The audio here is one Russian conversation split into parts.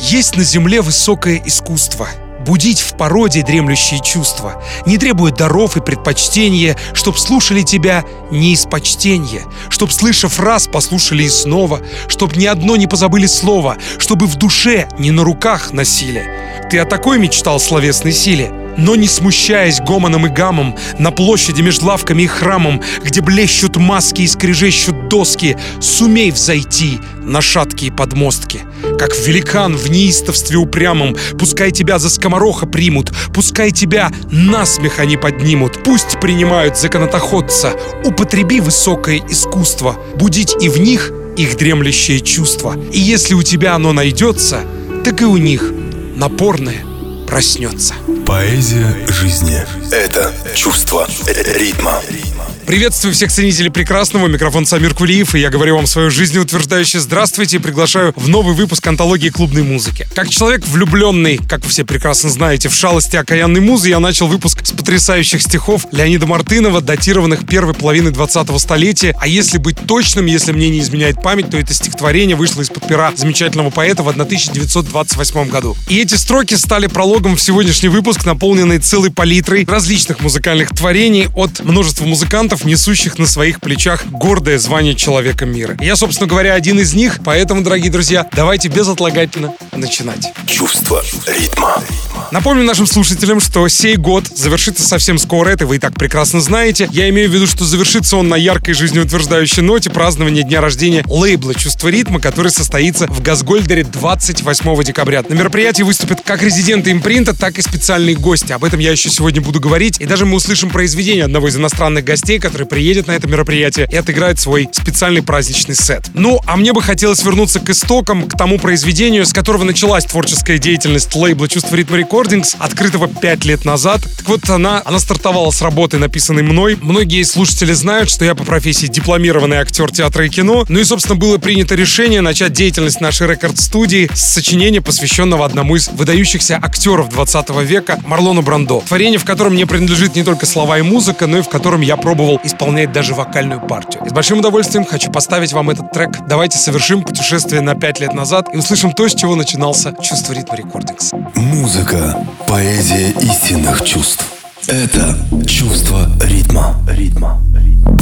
Есть на земле высокое искусство — будить в породе дремлющие чувства, не требует даров и предпочтения, чтоб слушали тебя не из почтения, чтоб, слышав раз, послушали и снова, чтоб ни одно не позабыли слово, чтобы в душе не на руках носили. Ты о такой мечтал словесной силе? Но не смущаясь гомоном и гамом На площади между лавками и храмом Где блещут маски и скрежещут доски Сумей взойти на шаткие подмостки. Как великан в неистовстве упрямом Пускай тебя за скомороха примут Пускай тебя насмех они поднимут. Пусть принимают за канатоходца Употреби высокое искусство Будить и в них их дремлющее чувство. И если у тебя оно найдется Так и у них напорное проснется. Поэзия жизни – это чувство ритма. Приветствую всех ценителей прекрасного. Микрофон Самир Кулиев, и я говорю вам свою жизнеутверждающее здравствуйте и приглашаю в новый выпуск антологии клубной музыки. Как человек влюбленный, как вы все прекрасно знаете, в шалости окаянной музы, я начал выпуск с потрясающих стихов Леонида Мартынова, датированных первой половины 20-го столетия. А если быть точным, если мне не изменяет память, то это стихотворение вышло из-под пера замечательного поэта в 1928 году. И эти строки стали прологом в сегодняшний выпуск, наполненный целой палитрой различных музыкальных творений от множества музыкантов, музыкантов, несущих на своих плечах гордое звание человека мира. Я, собственно говоря, один из них, поэтому, дорогие друзья, давайте безотлагательно начинать. Чувство ритма. Напомню нашим слушателям, что сей год завершится совсем скоро, это вы и так прекрасно знаете. Я имею в виду, что завершится он на яркой жизнеутверждающей ноте празднования дня рождения лейбла «Чувство ритма», который состоится в Газгольдере 28 декабря. На мероприятии выступят как резиденты импринта, так и специальные гости. Об этом я еще сегодня буду говорить. И даже мы услышим произведение одного из иностранных гостей, который приедет на это мероприятие и отыграет свой специальный праздничный сет. Ну, а мне бы хотелось вернуться к истокам, к тому произведению, с которого началась творческая деятельность лейбла «Чувство ритма рекорд», Recordings, открытого 5 лет назад. Так вот, она, она стартовала с работы, написанной мной. Многие слушатели знают, что я по профессии дипломированный актер театра и кино. Ну и, собственно, было принято решение начать деятельность нашей рекорд-студии с сочинения, посвященного одному из выдающихся актеров 20 века, Марлону Брандо. Творение, в котором мне принадлежит не только слова и музыка, но и в котором я пробовал исполнять даже вокальную партию. С большим удовольствием хочу поставить вам этот трек. Давайте совершим путешествие на 5 лет назад и услышим то, с чего начинался «Чувство ритма рекордингс». Музыка поэзия истинных чувств. Это чувство ритма. Ритма. ритма.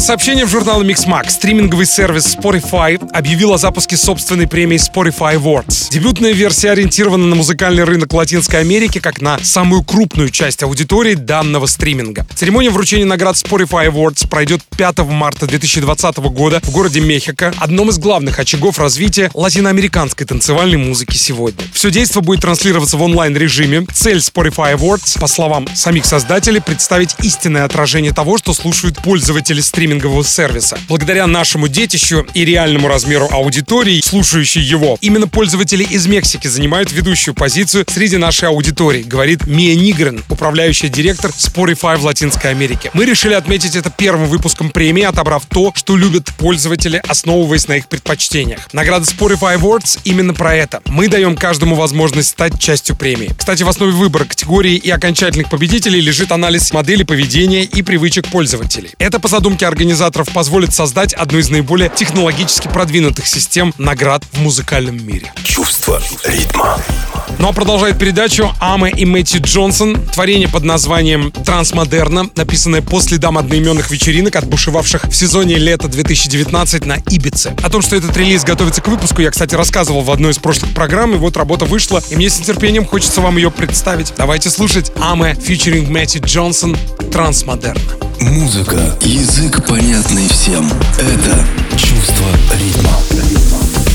Сообщениям журнала Mixmag, стриминговый сервис Spotify объявил о запуске собственной премии Spotify Awards. Дебютная версия ориентирована на музыкальный рынок Латинской Америки как на самую крупную часть аудитории данного стриминга. Церемония вручения наград Spotify Awards пройдет 5 марта 2020 года в городе Мехико, одном из главных очагов развития латиноамериканской танцевальной музыки сегодня. Все действо будет транслироваться в онлайн-режиме. Цель Spotify Awards, по словам самих создателей, представить истинное отражение того, что слушают пользователи стримингового сервиса. Благодаря нашему детищу и реальному размеру аудитории, слушающей его, именно пользователи из Мексики занимают ведущую позицию среди нашей аудитории, говорит Мия Нигрен, управляющая директор Spotify в Латинской Америке. Мы решили отметить это первым выпуском премии, отобрав то, что любят пользователи, основываясь на их предпочтениях. Награда Spotify Awards именно про это. Мы даем каждому возможность стать частью премии. Кстати, в основе выбора категории и окончательных победителей лежит анализ модели поведения и привычек пользователей. Это, по задумке организаторов, позволит создать одну из наиболее технологически продвинутых систем наград в музыкальном мире. Чувство ритма. Ну а продолжает передачу Аме и Мэтью Джонсон. Творение под названием «Трансмодерна», написанное по следам одноименных вечеринок, отбушевавших в сезоне лета 2019 на Ибице. О том, что этот релиз готовится к выпуску, я, кстати, рассказывал в одной из прошлых программ, и вот работа вышла, и мне с нетерпением хочется вам ее представить. Давайте слушать Аме featuring Мэтью Джонсон «Трансмодерна». Музыка, язык понятный всем. Это чувство ритма. Меркулиев.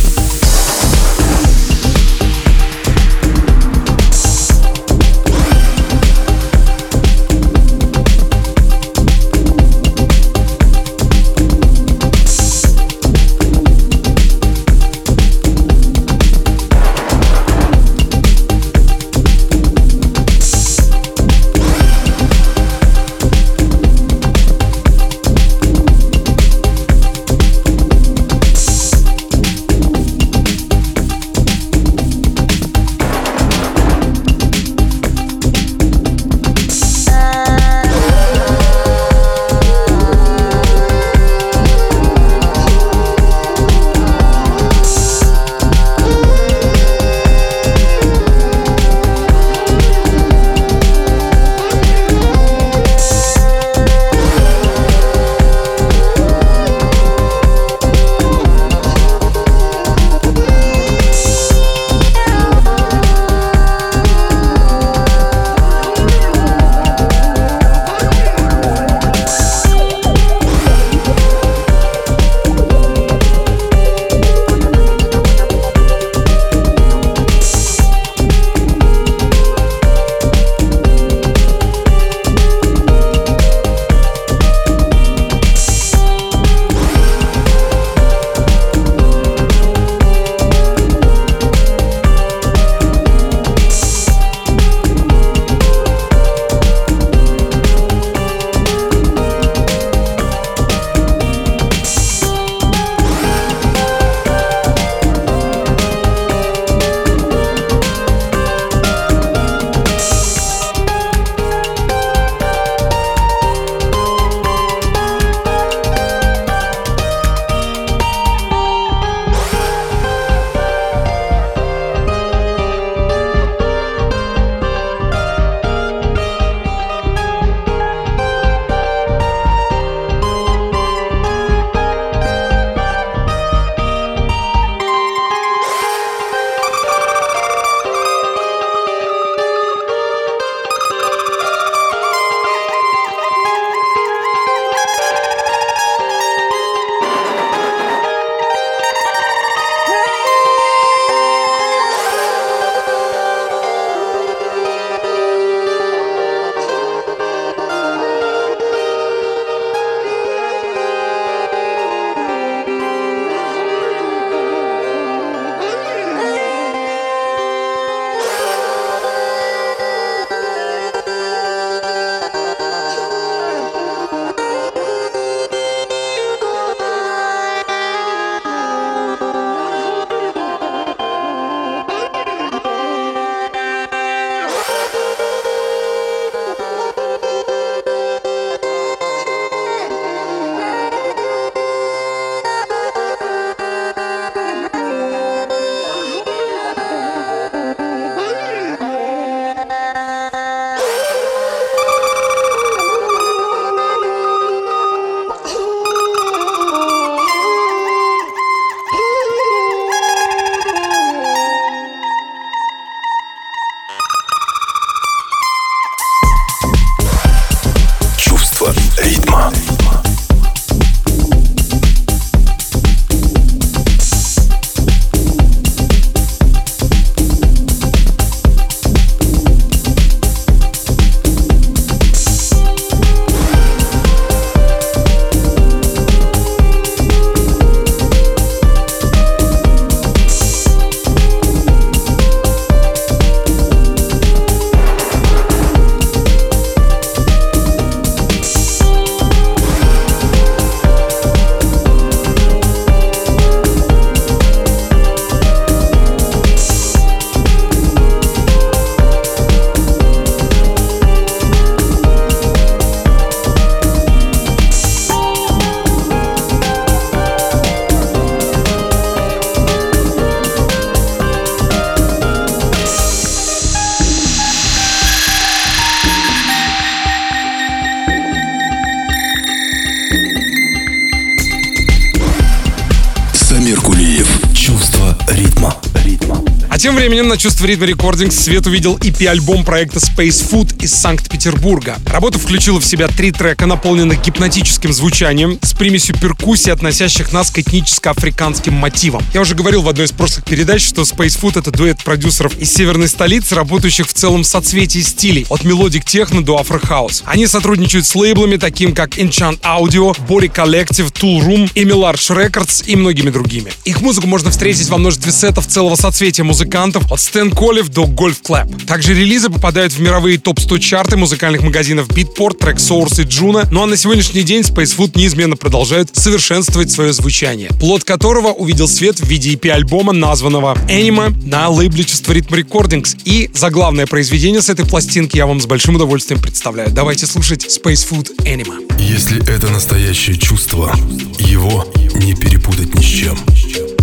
Временем на чувство ритма Recordings свет увидел EP-альбом проекта Space Food из Санкт-Петербурга. Работа включила в себя три трека, наполненных гипнотическим звучанием, с примесью перкуссий, относящих нас к этническо-африканским мотивам. Я уже говорил в одной из прошлых передач, что Space Food — это дуэт продюсеров из северной столицы, работающих в целом соцветии стилей, от melodic techno до afro house. Они сотрудничают с лейблами, таким как Enchant Audio, Body Collective, Toolroom, Emil Large Records и многими другими. Их музыку можно встретить во множестве сетов целого соцветия музыки музыкантов от Стэн Колев до Golf Clap. Также релизы попадают в мировые топ-100 чарты музыкальных магазинов Beatport, Traxsource и Juno. Ну а на сегодняшний день Space Food неизменно продолжает совершенствовать свое звучание, плод которого увидел свет в виде EP-альбома, названного Anima на лейбле Чувство Ритм Recordings. И заглавное произведение с этой пластинки я вам с большим удовольствием представляю. Давайте слушать Space Food Anima. Если это настоящее чувство, его не перепутать ни с чем.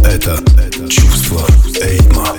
Это чувство ритма.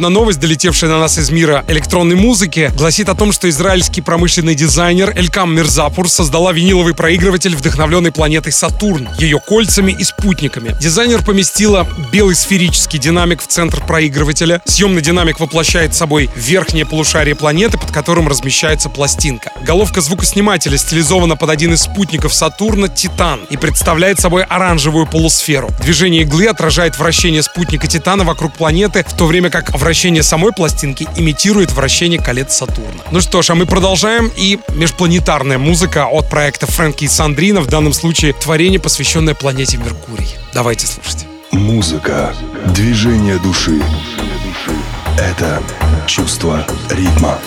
Одна новость, долетевшая на нас из мира электронной музыки, гласит о том, что израильский промышленный дизайнер Элькам Мирзапур создала виниловый проигрыватель, вдохновленный планетой Сатурн, ее кольцами и спутниками. Дизайнер поместила белый сферический динамик в центр проигрывателя. Съемный динамик воплощает собой верхнее полушарие планеты, под которым размещается пластинка. Головка звукоснимателя стилизована под один из спутников Сатурна — Титан и представляет собой оранжевую полусферу. Движение иглы отражает вращение спутника Титана вокруг планеты, в то время как вращение самой пластинки имитирует вращение колец Сатурна. Ну что ж, а мы продолжаем. И межпланетарная музыка от проекта Фрэнки и Сандрина, в данном случае творение, посвященное планете Меркурий. Давайте слушать. Музыка, движение души. Это чувство ритма.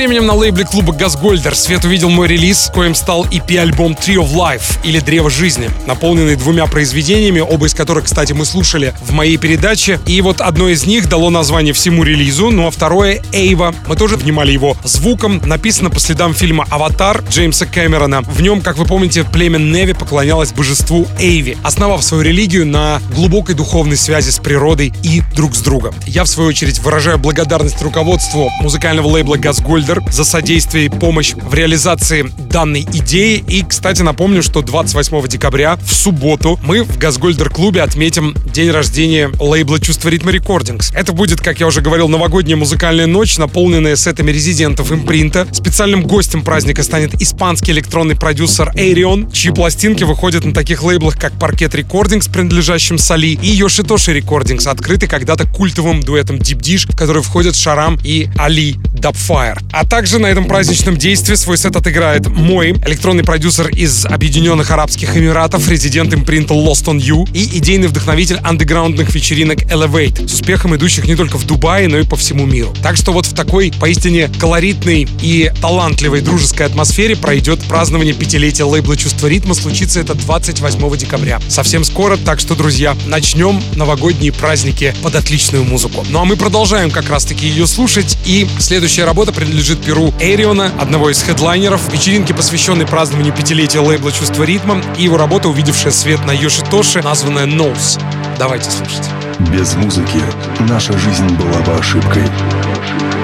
Временем на лейбле клуба Газгольдер свет увидел мой релиз, коим стал EP-альбом Tree of Life или Древо жизни, наполненный двумя произведениями, оба из которых, кстати, мы слушали в моей передаче. И вот одно из них дало название всему релизу, ну а второе — Эйва. Мы тоже внимали его звуком. Написано по следам фильма «Аватар» Джеймса Кэмерона. В нем, как вы помните, племя Неви поклонялось божеству Эйви, основав свою религию на глубокой духовной связи с природой и друг с другом. Я, в свою очередь, выражаю благодарность руководству музыкального лейбла «Газгольдер» за содействие и помощь в реализации данной идеи. И, кстати, напомню, что 28 декабря в субботу мы в Газгольдер-клубе отметим день рождения лейбла «Чувство ритма Recordings». Это будет, как я уже говорил, новогодняя музыкальная ночь, наполненная сетами резидентов импринта. Специальным гостем праздника станет испанский электронный продюсер Эйрион, чьи пластинки выходят на таких лейблах, как Parquet Recordings, принадлежащим Solee, и Yoshitoshi Recordings, открытый когда-то культовым дуэтом Deep Dish, в который входят Шарам и Али Dubfire. А также на этом праздничном действии свой сет отыграет мой электронный продюсер из Объединенных Арабских Эмиратов, резидент импринта Lost on You и идейный вдохновитель андеграундных вечеринок Elevate, с успехом идущих не только в Дубае, но и по всему миру. Так что вот в такой поистине колоритной и талантливой дружеской атмосфере пройдет празднование пятилетия лейбла «Чувство ритма». Случится это 28 декабря. Совсем скоро, так что, друзья, начнем новогодние праздники под отличную музыку. Ну а мы продолжаем как раз-таки ее слушать. И следующая работа принадлежит принадлежит перу Эриона, одного из хедлайнеров, вечеринки, посвященной празднованию пятилетия лейбла «Чувство ритма» и его работа, увидевшая свет на Йошитоши, названная «Ноус». Давайте слушать. Без музыки наша жизнь была бы ошибкой.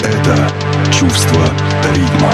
Это чувство ритма.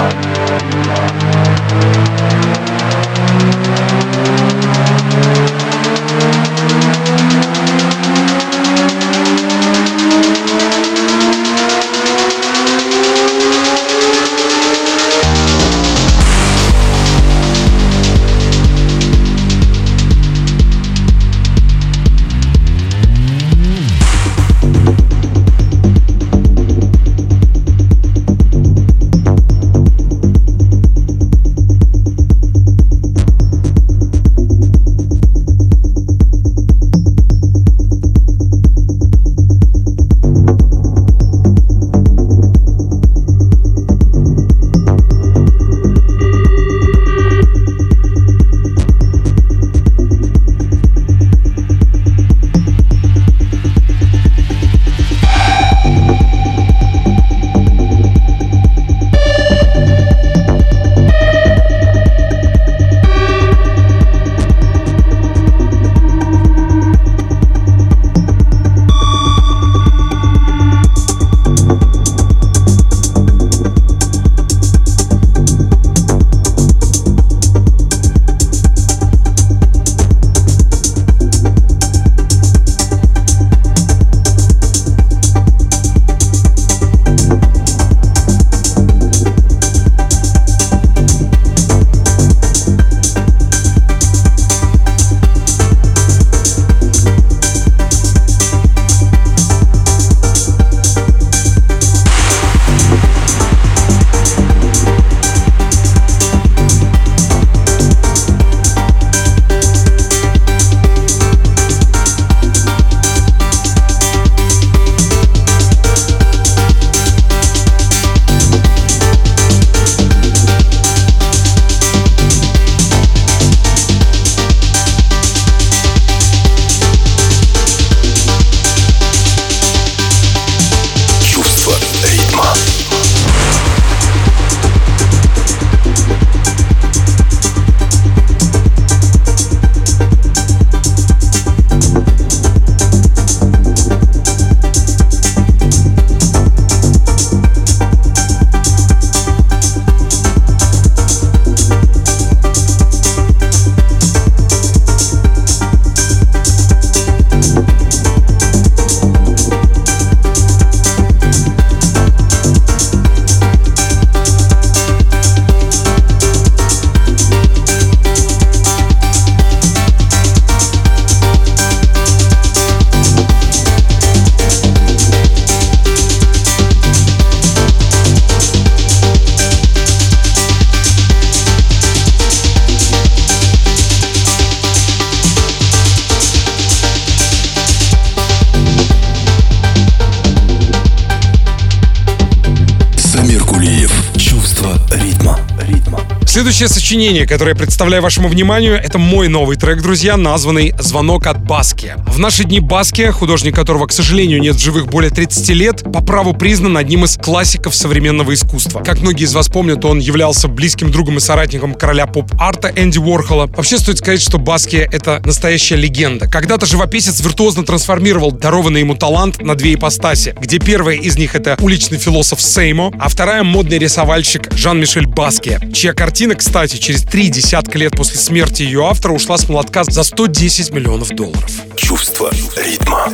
Следующее сочинение, которое я представляю вашему вниманию, это мой новый трек, друзья, названный «Звонок от Баски». В наши дни Баски, художник которого, к сожалению, нет в живых более 30 лет, по праву признан одним из классиков современного искусства. Как многие из вас помнят, он являлся близким другом и соратником короля поп-арта Энди Уорхола. Вообще стоит сказать, что Баски — это настоящая легенда. Когда-то живописец виртуозно трансформировал дарованный ему талант на две ипостаси, где первая из них — это уличный философ Сеймо, а вторая — модный рисовальщик Жан-Мишель Баски, чья картина, кстати, через три десятка лет после смерти ее автора ушла с молотка за 110 миллионов долларов. Чувство ритма.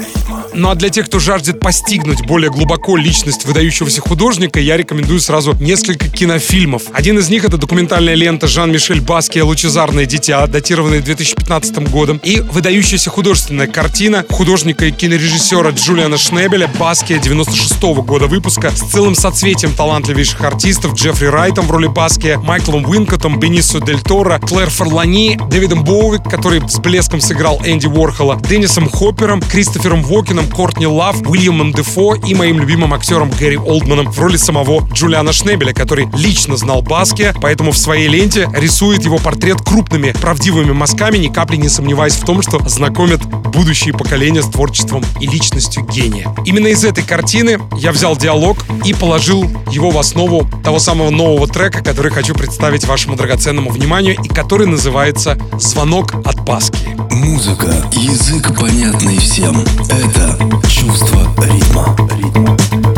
Ну а для тех, кто жаждет постигнуть более глубоко личность выдающегося художника, я рекомендую сразу несколько кинофильмов. Один из них — это документальная лента Жан-Мишель Баския «Лучезарное дитя», датированная 2015 годом, и выдающаяся художественная картина художника и кинорежиссера Джулиана Шнебеля «Баския» 96 -го года выпуска с целым соцветием талантливейших артистов Джеффри Райтом в роли Баскии, Майклом Уинкотом, Бенисио Дель Торо, Клэр Форлани, Дэвидом Боуи, который с блеском сыграл Энди Уорхола, Деннисом Хоппером, Кристофером Уокеном, Кортни Лав, Уиллемом Дефо и моим любимым актером Гэри Олдманом в роли самого Джулиана Шнебеля, который лично знал Баскию, поэтому в своей ленте рисует его портрет крупными правдивыми мазками, ни капли не сомневаясь в том, что знакомит будущие поколения с творчеством и личностью гения. Именно из этой картины я взял диалог и положил его в основу того самого нового трека, который хочу представить вашему драгоценному вниманию и который называется «Звонок от Баски». Музыка, язык понятный всем. Это чувство ритма. ритма.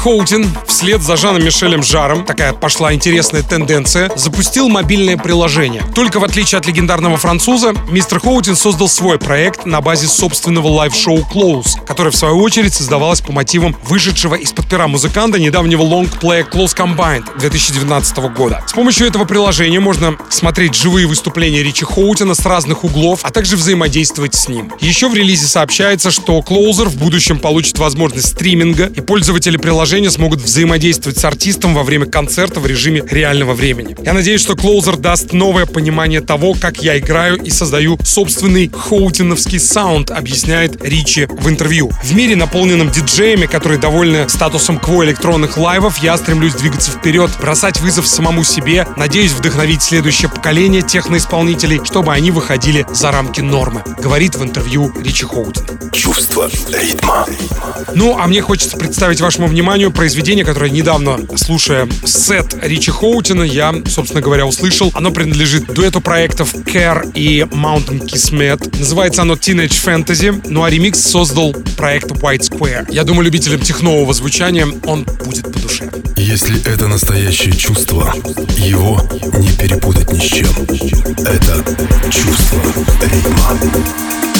Хоутин вслед за Жаном Мишелем Жаром, такая пошла интересная тенденция, запустил мобильное приложение. Только в отличие от легендарного француза, мистер Хоутин создал свой проект на базе собственного live -шоу Close, которое в свою очередь создавалось по мотивам вышедшего из-под пера музыканта недавнего лонгплея Close Combined 2019 года. С помощью этого приложения можно смотреть живые выступления Ричи Хоутина с разных углов, а также взаимодействовать с ним. Еще в релизе сообщается, что Closer в будущем получит возможность стриминга, и пользователи приложения смогут взаимодействовать с артистом во время концерта в режиме реального времени. Я надеюсь, что Closer даст новое понимание того, как я играю и создаю собственный хоутиновский саунд, объясняет Ричи в интервью. В мире, наполненном диджеями, которые довольны статусом кво электронных лайвов, я стремлюсь двигаться вперед, бросать вызов самому себе, надеюсь вдохновить следующее поколение техноисполнителей, чтобы они выходили за рамки нормы, говорит в интервью Ричи Хоутин. Чувство ритма. Ну, а мне хочется представить вашему вниманию произведение, которое недавно, слушая сет Ричи Хоутина, я, собственно говоря, услышал. Оно принадлежит дуэту проектов Care и Mountain Kismet. Называется оно Teenage Fantasy, ну а ремикс создал проект White Square. Я думаю, любителям технового звучания он будет по душе. Если это настоящее чувство, его не перепутать ни с чем. Это чувство ритма.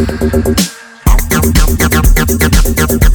Thank you.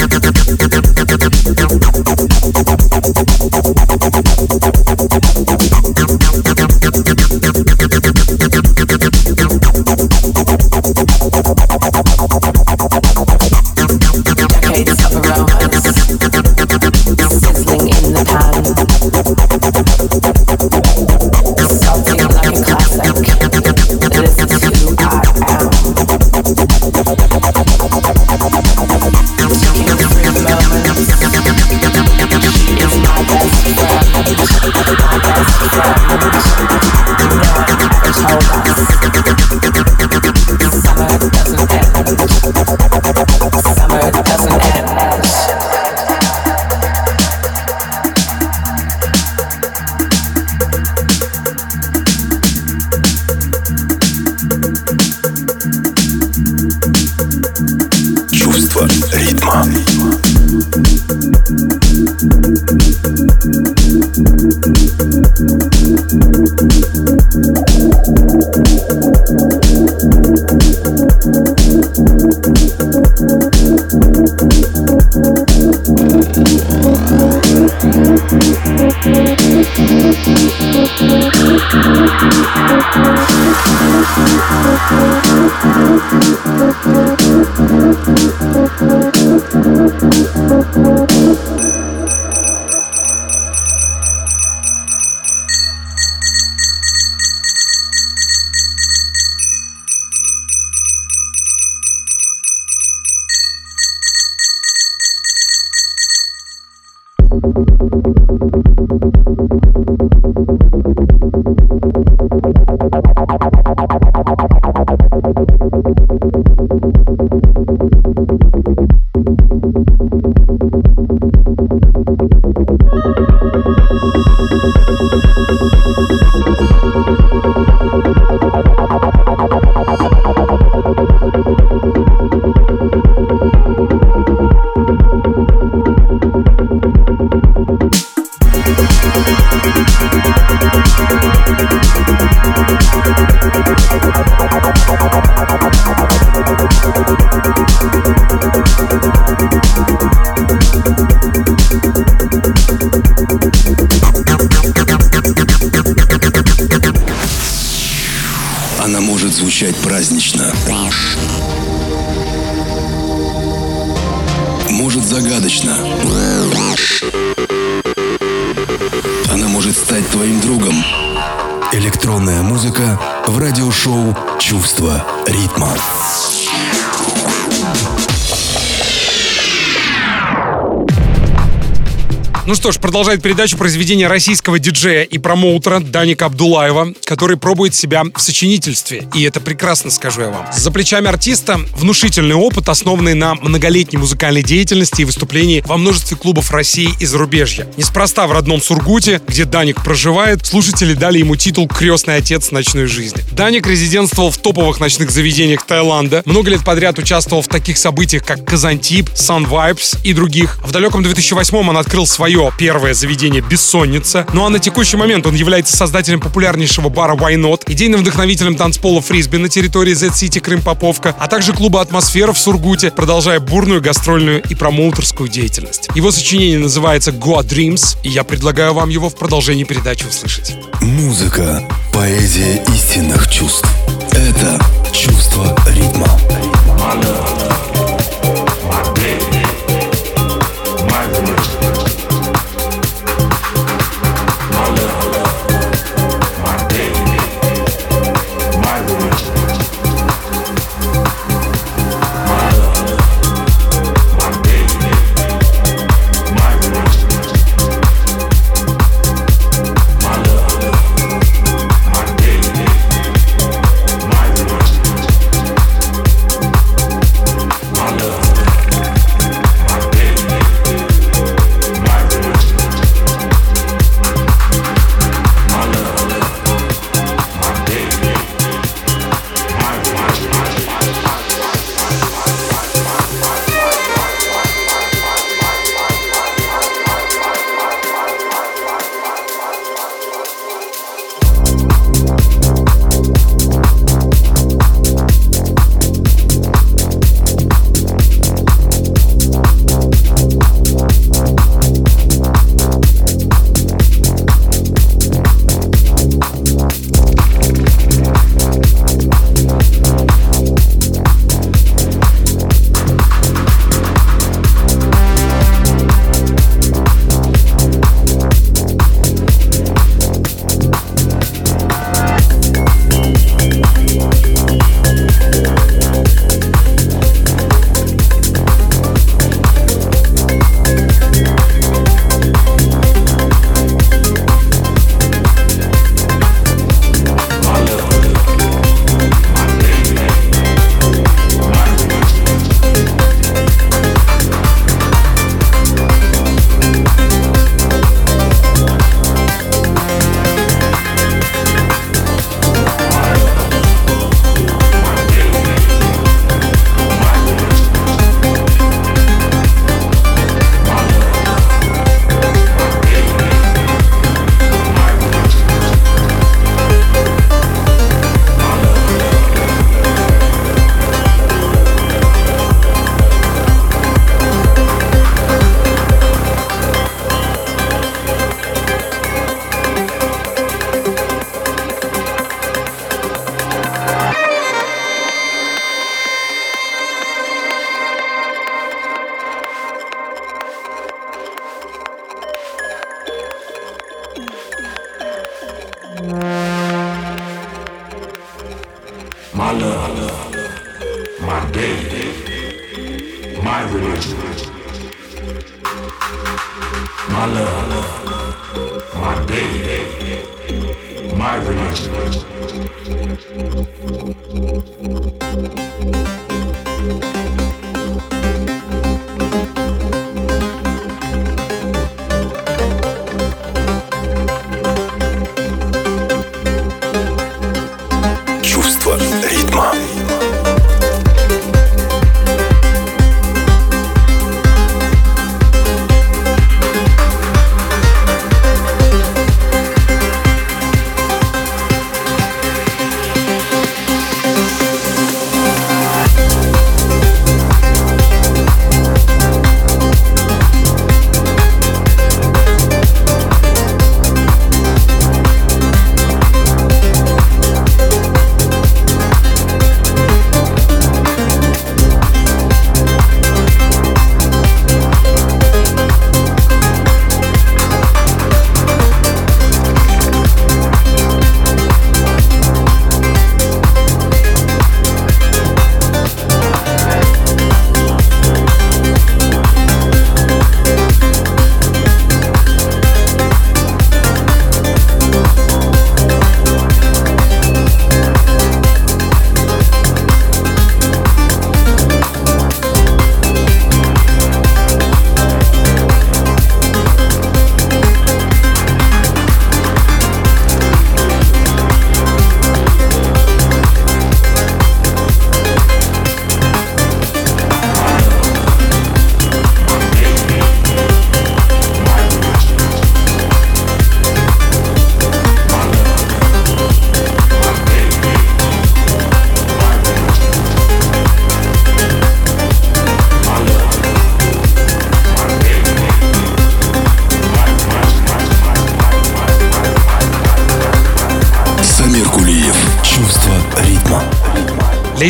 Ну что ж, продолжает передачу произведение российского диджея и промоутера Даника Абдулаева, который пробует себя в сочинительстве. И это прекрасно, скажу я вам. За плечами артиста внушительный опыт, основанный на многолетней музыкальной деятельности и выступлении во множестве клубов России и зарубежья. Неспроста в родном Сургуте, где Даник проживает, слушатели дали ему титул «Крестный отец ночной жизни». Даник резидентствовал в топовых ночных заведениях Таиланда, много лет подряд участвовал в таких событиях, как Казантип, Sun Vibes и других. В далеком 2008 он открыл свое первое заведение «Бессонница». Ну а на текущий момент он является создателем популярнейшего бара Why Not, идейным вдохновителем танцпола Фрисби на территории Z-City Крым-Поповка, а также клуба «Атмосфера» в Сургуте, продолжая бурную гастрольную и промоутерскую деятельность. Его сочинение называется «Goa Dreams», и я предлагаю вам его в продолжении передачи услышать. Музыка — поэзия истинных чувств. Это чувство ритма. Самир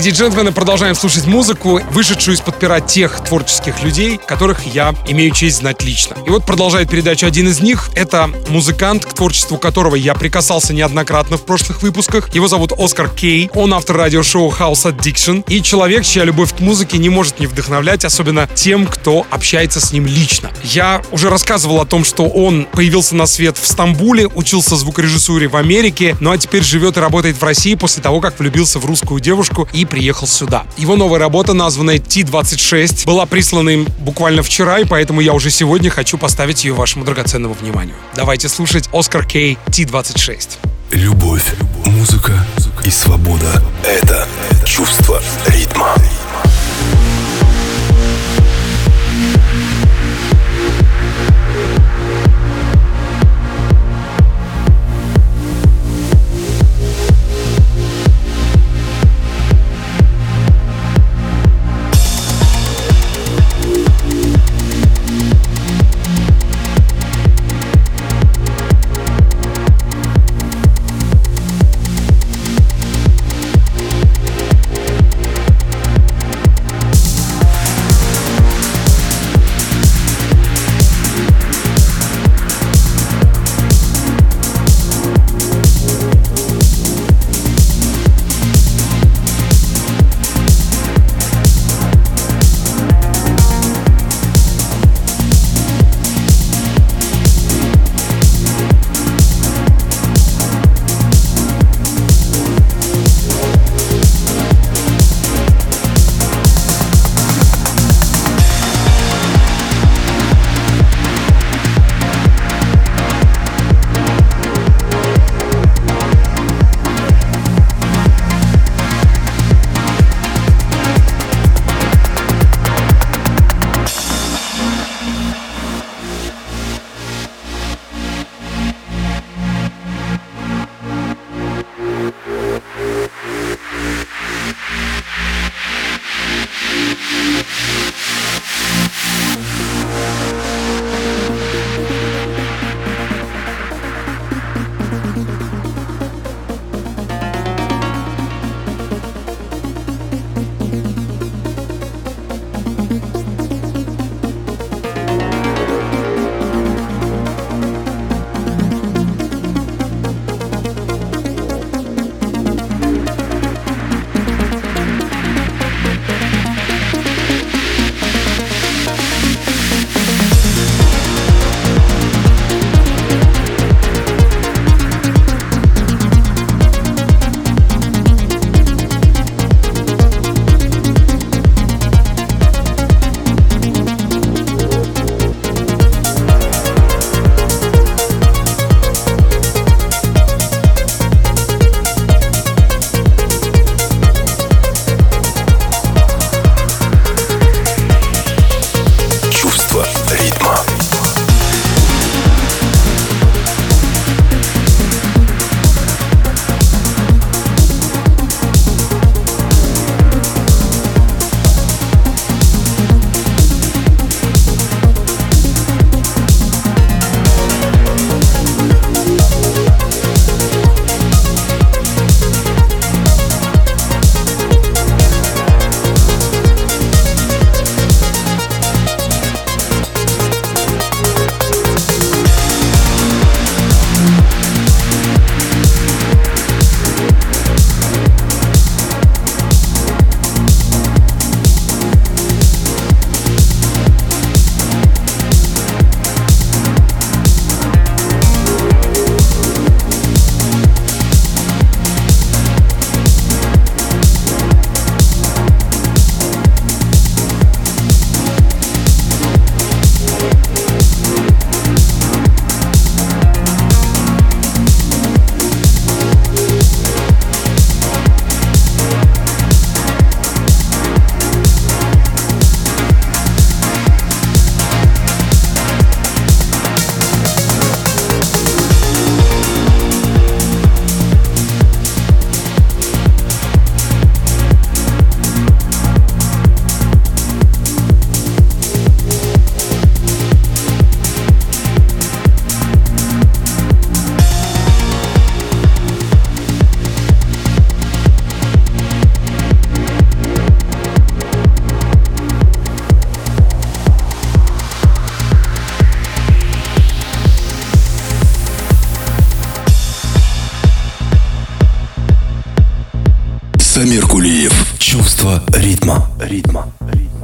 Леди и джентльмены, продолжаем слушать музыку, вышедшую из-под пера тех творческих людей, которых я имею честь знать лично. И вот продолжает передачу один из них. Это музыкант, к творчеству которого я прикасался неоднократно в прошлых выпусках. Его зовут Оскар Кей. Он автор радиошоу House Addiction. И человек, чья любовь к музыке не может не вдохновлять, особенно тем, кто общается с ним лично. Я уже рассказывал о том, что он появился на свет в Стамбуле, учился звукорежиссуре в Америке, ну а теперь живет и работает в России после того, как влюбился в русскую девушку и приехал сюда. Его новая работа, названная T26, была прислана им буквально вчера, и поэтому я уже сегодня хочу поставить ее вашему драгоценному вниманию. Давайте слушать Оскар Кей T26. Любовь, музыка и свобода — это чувство ритма.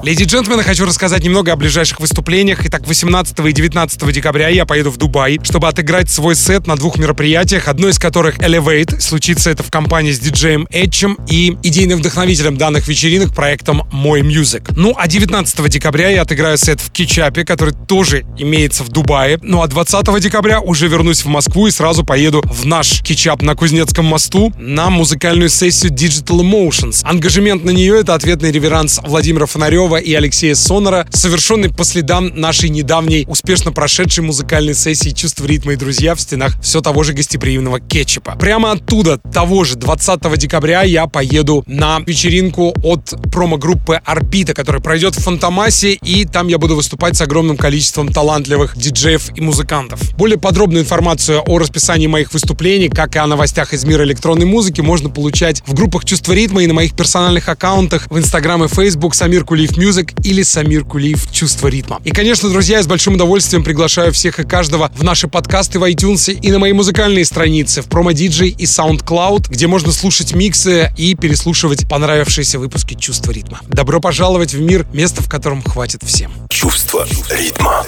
Леди и джентльмены, хочу рассказать немного о ближайших выступлениях. Итак, 18 и 19 декабря я поеду в Дубай, чтобы отыграть свой сет на двух мероприятиях, одно из которых Elevate. Случится это в компании с диджеем Эдчем и идейным вдохновителем данных вечеринок проектом Мой Music. Ну, а 19 декабря я отыграю сет в Кичапе, который тоже имеется в Дубае. Ну, а 20 декабря уже вернусь в Москву и сразу поеду в наш Кичап на Кузнецком мосту на музыкальную сессию Digital Emotions. Ангажемент на нее — это ответный реверанс Владимира Фонарева Иванова и Алексея Сонора, совершенный по следам нашей недавней, успешно прошедшей музыкальной сессии «Чувство ритма и друзья» в стенах все того же гостеприимного кетчупа. Прямо оттуда, того же 20 декабря, я поеду на вечеринку от промо-группы «Орбита», которая пройдет в Фантомасе, и там я буду выступать с огромным количеством талантливых диджеев и музыкантов. Более подробную информацию о расписании моих выступлений, как и о новостях из мира электронной музыки, можно получать в группах «Чувство ритма» и на моих персональных аккаунтах в Инстаграм и Фейсбук Самир Кулиев Music или Самир Кулиев «Чувство ритма». И, конечно, друзья, я с большим удовольствием приглашаю всех и каждого в наши подкасты в iTunes и на мои музыкальные страницы в промо DJ и SoundCloud, где можно слушать миксы и переслушивать понравившиеся выпуски «Чувство ритма». Добро пожаловать в мир, место в котором хватит всем. Чувство ритма.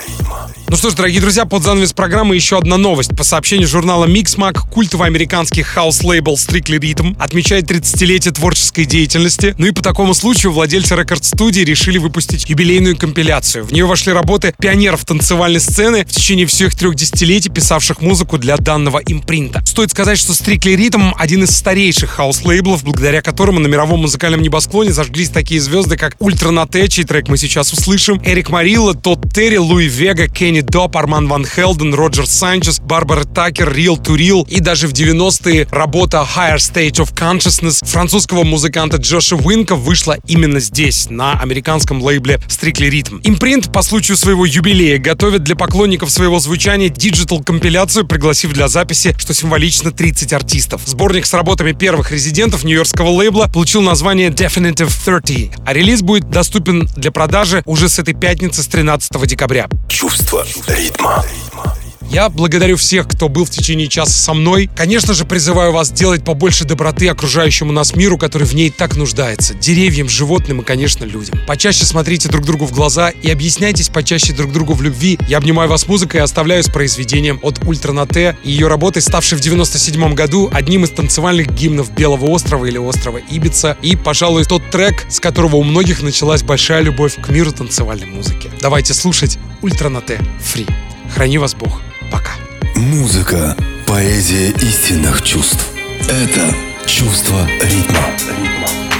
Ну что ж, дорогие друзья, под занавес программы еще одна новость. По сообщению журнала Mixmag, культовый американский хаус-лейбл Strictly Rhythm отмечает 30-летие творческой деятельности. Ну и по такому случаю владельцы рекорд-студии решили выпустить юбилейную компиляцию. В нее вошли работы пионеров танцевальной сцены в течение всех трех десятилетий, писавших музыку для данного импринта. Стоит сказать, что Strictly Rhythm — один из старейших хаус-лейблов, благодаря которому на мировом музыкальном небосклоне зажглись такие звезды, как Ультра Нате, чей трек мы сейчас услышим, Эрик Морилло, Тодд Терри, Луи Вега, Кенни Доп, Арман Ван Хелден, Роджер Санчес, Барбара Такер, Reel 2 Real и даже в 90-е работа Higher State of Consciousness французского музыканта Джоша Уинка вышла именно здесь, на американском лейбле Strictly Rhythm. Импринт по случаю своего юбилея готовит для поклонников своего звучания digital -компиляцию, пригласив для записи, что символично 30 артистов. Сборник с работами первых резидентов нью-йоркского лейбла получил название Definitive 30, а релиз будет доступен для продажи уже с этой пятницы с 13 декабря. Чувство ритма. ритма. Я благодарю всех, кто был в течение часа со мной. Конечно же, призываю вас делать побольше доброты окружающему нас миру, который в ней так нуждается. Деревьям, животным и, конечно, людям. Почаще смотрите друг другу в глаза и объясняйтесь почаще друг другу в любви. Я обнимаю вас музыкой и оставляю с произведением от Ультра Нате и ее работой, ставшей в 97 году одним из танцевальных гимнов Белого острова или острова Ибица. И, пожалуй, тот трек, с которого у многих началась большая любовь к миру танцевальной музыки. Давайте слушать Ультранате Фри. Храни вас Бог. Пока. Музыка – поэзия истинных чувств. Это чувство ритма. Where